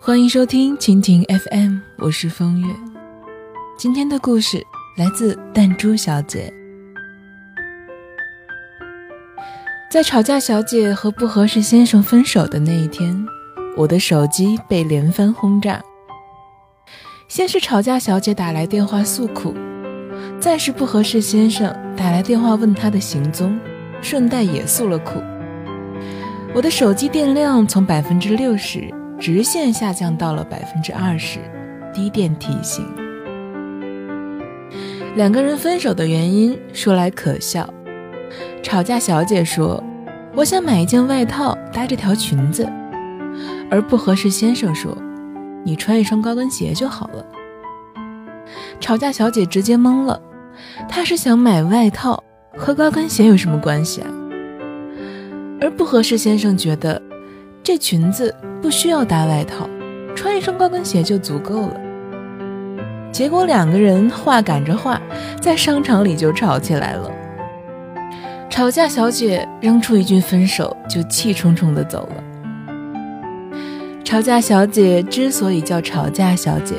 欢迎收听蜻蜓 FM，我是风月。今天的故事来自弹珠小姐。在吵架小姐和不合适先生分手的那一天，我的手机被连番轰炸。先是吵架小姐打来电话诉苦，再是不合适先生打来电话问她的行踪，顺带也诉了苦。我的手机电量从百分之六十直线下降到了百分之二十，低电提醒。两个人分手的原因说来可笑，吵架小姐说：“我想买一件外套搭这条裙子。”而不合适先生说：“你穿一双高跟鞋就好了。”吵架小姐直接懵了，她是想买外套，和高跟鞋有什么关系啊？而不合适先生觉得，这裙子不需要搭外套，穿一双高跟鞋就足够了。结果两个人话赶着话，在商场里就吵起来了。吵架小姐扔出一句分手，就气冲冲地走了。吵架小姐之所以叫吵架小姐，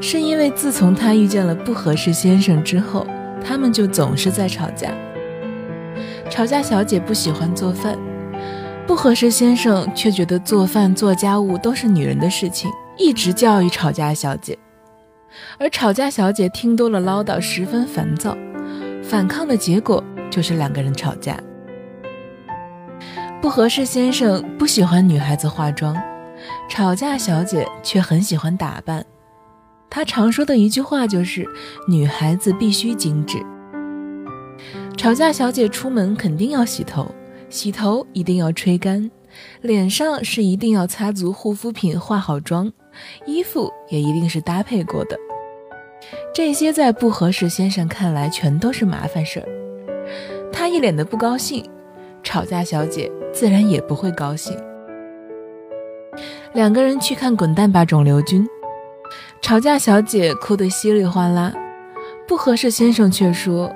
是因为自从她遇见了不合适先生之后，他们就总是在吵架。吵架小姐不喜欢做饭，不合适先生却觉得做饭做家务都是女人的事情，一直教育吵架小姐。而吵架小姐听多了唠叨，十分烦躁，反抗的结果就是两个人吵架。不合适先生不喜欢女孩子化妆，吵架小姐却很喜欢打扮。她常说的一句话就是：“女孩子必须精致。”吵架小姐出门肯定要洗头，洗头一定要吹干，脸上是一定要擦足护肤品、化好妆，衣服也一定是搭配过的。这些在不合适先生看来全都是麻烦事儿，他一脸的不高兴，吵架小姐自然也不会高兴。两个人去看《滚蛋吧，肿瘤君》，吵架小姐哭得稀里哗啦，不合适先生却说。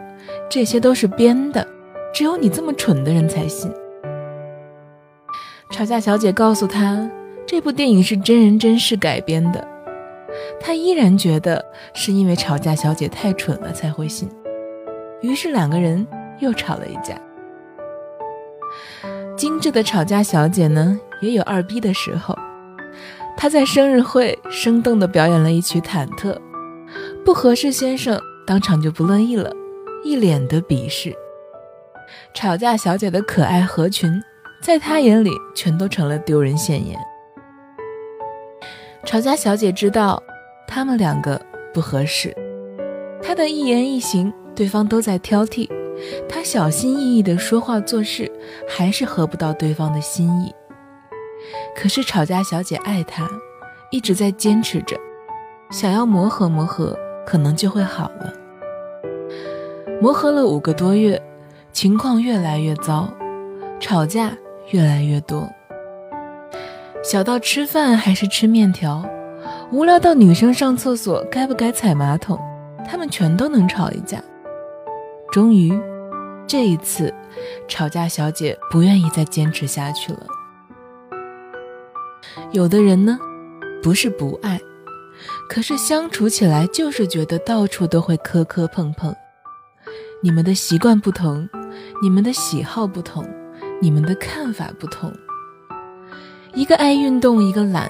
这些都是编的，只有你这么蠢的人才信。吵架小姐告诉他，这部电影是真人真事改编的，他依然觉得是因为吵架小姐太蠢了才会信。于是两个人又吵了一架。精致的吵架小姐呢，也有二逼的时候。她在生日会生动地表演了一曲《忐忑》，不合适先生当场就不乐意了。一脸的鄙视，吵架小姐的可爱合群，在他眼里全都成了丢人现眼。吵架小姐知道他们两个不合适，她的一言一行，对方都在挑剔，她小心翼翼的说话做事，还是合不到对方的心意。可是吵架小姐爱他，一直在坚持着，想要磨合磨合，可能就会好了。磨合了五个多月，情况越来越糟，吵架越来越多。小到吃饭还是吃面条，无聊到女生上厕所该不该踩马桶，他们全都能吵一架。终于，这一次，吵架小姐不愿意再坚持下去了。有的人呢，不是不爱，可是相处起来就是觉得到处都会磕磕碰碰。你们的习惯不同，你们的喜好不同，你们的看法不同。一个爱运动，一个懒；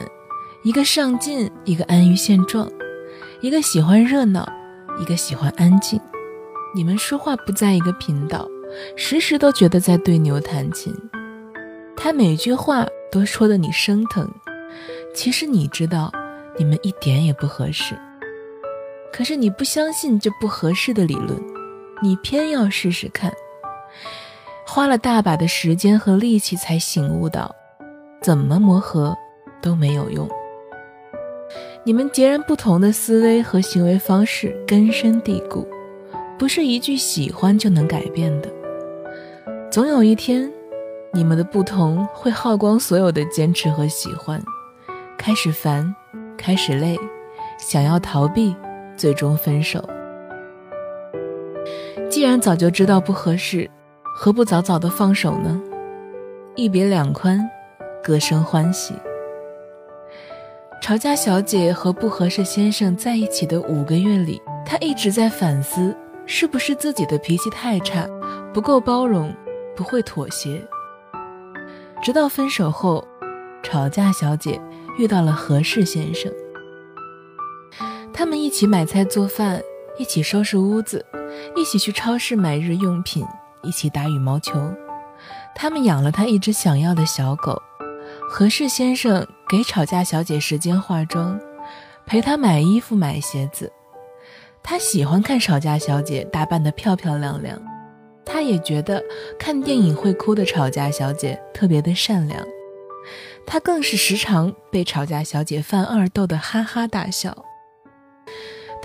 一个上进，一个安于现状；一个喜欢热闹，一个喜欢安静。你们说话不在一个频道，时时都觉得在对牛弹琴。他每句话都说的你生疼，其实你知道，你们一点也不合适。可是你不相信这不合适的理论。你偏要试试看，花了大把的时间和力气才醒悟到，怎么磨合都没有用。你们截然不同的思维和行为方式根深蒂固，不是一句喜欢就能改变的。总有一天，你们的不同会耗光所有的坚持和喜欢，开始烦，开始累，想要逃避，最终分手。既然早就知道不合适，何不早早的放手呢？一别两宽，各生欢喜。吵架小姐和不合适先生在一起的五个月里，她一直在反思，是不是自己的脾气太差，不够包容，不会妥协。直到分手后，吵架小姐遇到了合适先生，他们一起买菜做饭，一起收拾屋子，一起去超市买日用品，一起打羽毛球。他们养了他一只想要的小狗，合适先生给吵架小姐时间化妆，陪她买衣服买鞋子。他喜欢看吵架小姐打扮得漂漂亮亮，他也觉得看电影会哭的吵架小姐特别的善良。他更是时常被吵架小姐犯二逗得哈哈大笑。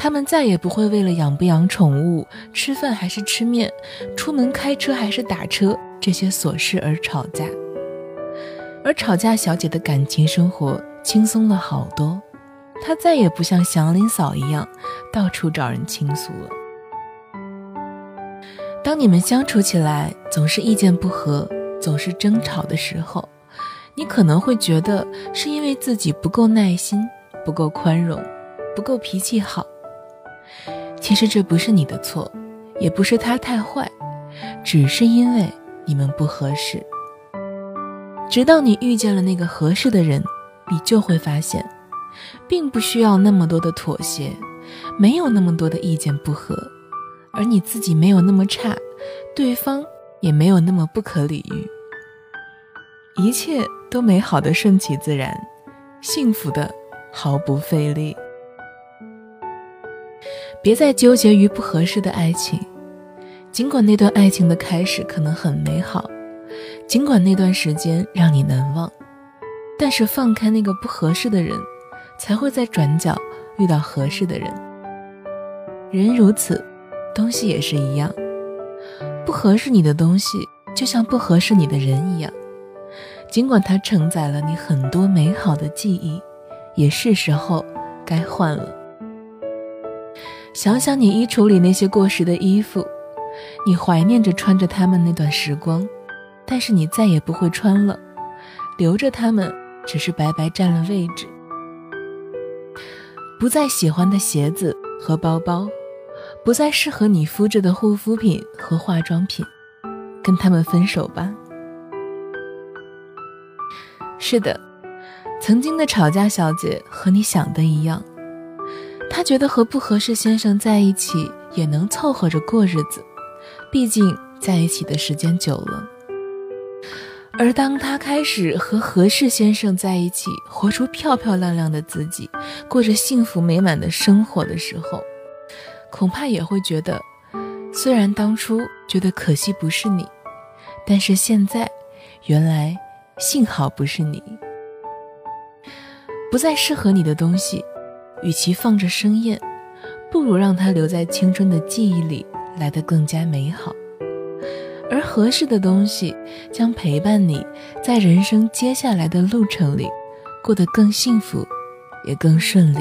他们再也不会为了养不养宠物、吃饭还是吃面、出门开车还是打车。这些琐事而吵架，而吵架小姐的感情生活轻松了好多，她再也不像祥林嫂一样到处找人倾诉了。当你们相处起来总是意见不合、总是争吵的时候，你可能会觉得是因为自己不够耐心、不够宽容、不够脾气好。其实这不是你的错，也不是他太坏，只是因为。你们不合适，直到你遇见了那个合适的人，你就会发现，并不需要那么多的妥协，没有那么多的意见不合，而你自己没有那么差，对方也没有那么不可理喻，一切都美好的顺其自然，幸福的毫不费力。别再纠结于不合适的爱情。尽管那段爱情的开始可能很美好，尽管那段时间让你难忘，但是放开那个不合适的人，才会在转角遇到合适的人。人如此，东西也是一样，不合适你的东西就像不合适你的人一样，尽管它承载了你很多美好的记忆，也是时候该换了。想想你衣橱里那些过时的衣服。你怀念着穿着它们那段时光，但是你再也不会穿了，留着它们只是白白占了位置。不再喜欢的鞋子和包包，不再适合你肤质的护肤品和化妆品，跟他们分手吧。是的，曾经的吵架小姐和你想的一样，她觉得和不合适先生在一起也能凑合着过日子。毕竟在一起的时间久了，而当他开始和合适先生在一起，活出漂漂亮亮的自己，过着幸福美满的生活的时候，恐怕也会觉得，虽然当初觉得可惜不是你，但是现在，原来幸好不是你，不再适合你的东西，与其放着生厌，不如让它留在青春的记忆里。来得更加美好，而合适的东西将陪伴你在人生接下来的路程里，过得更幸福，也更顺利。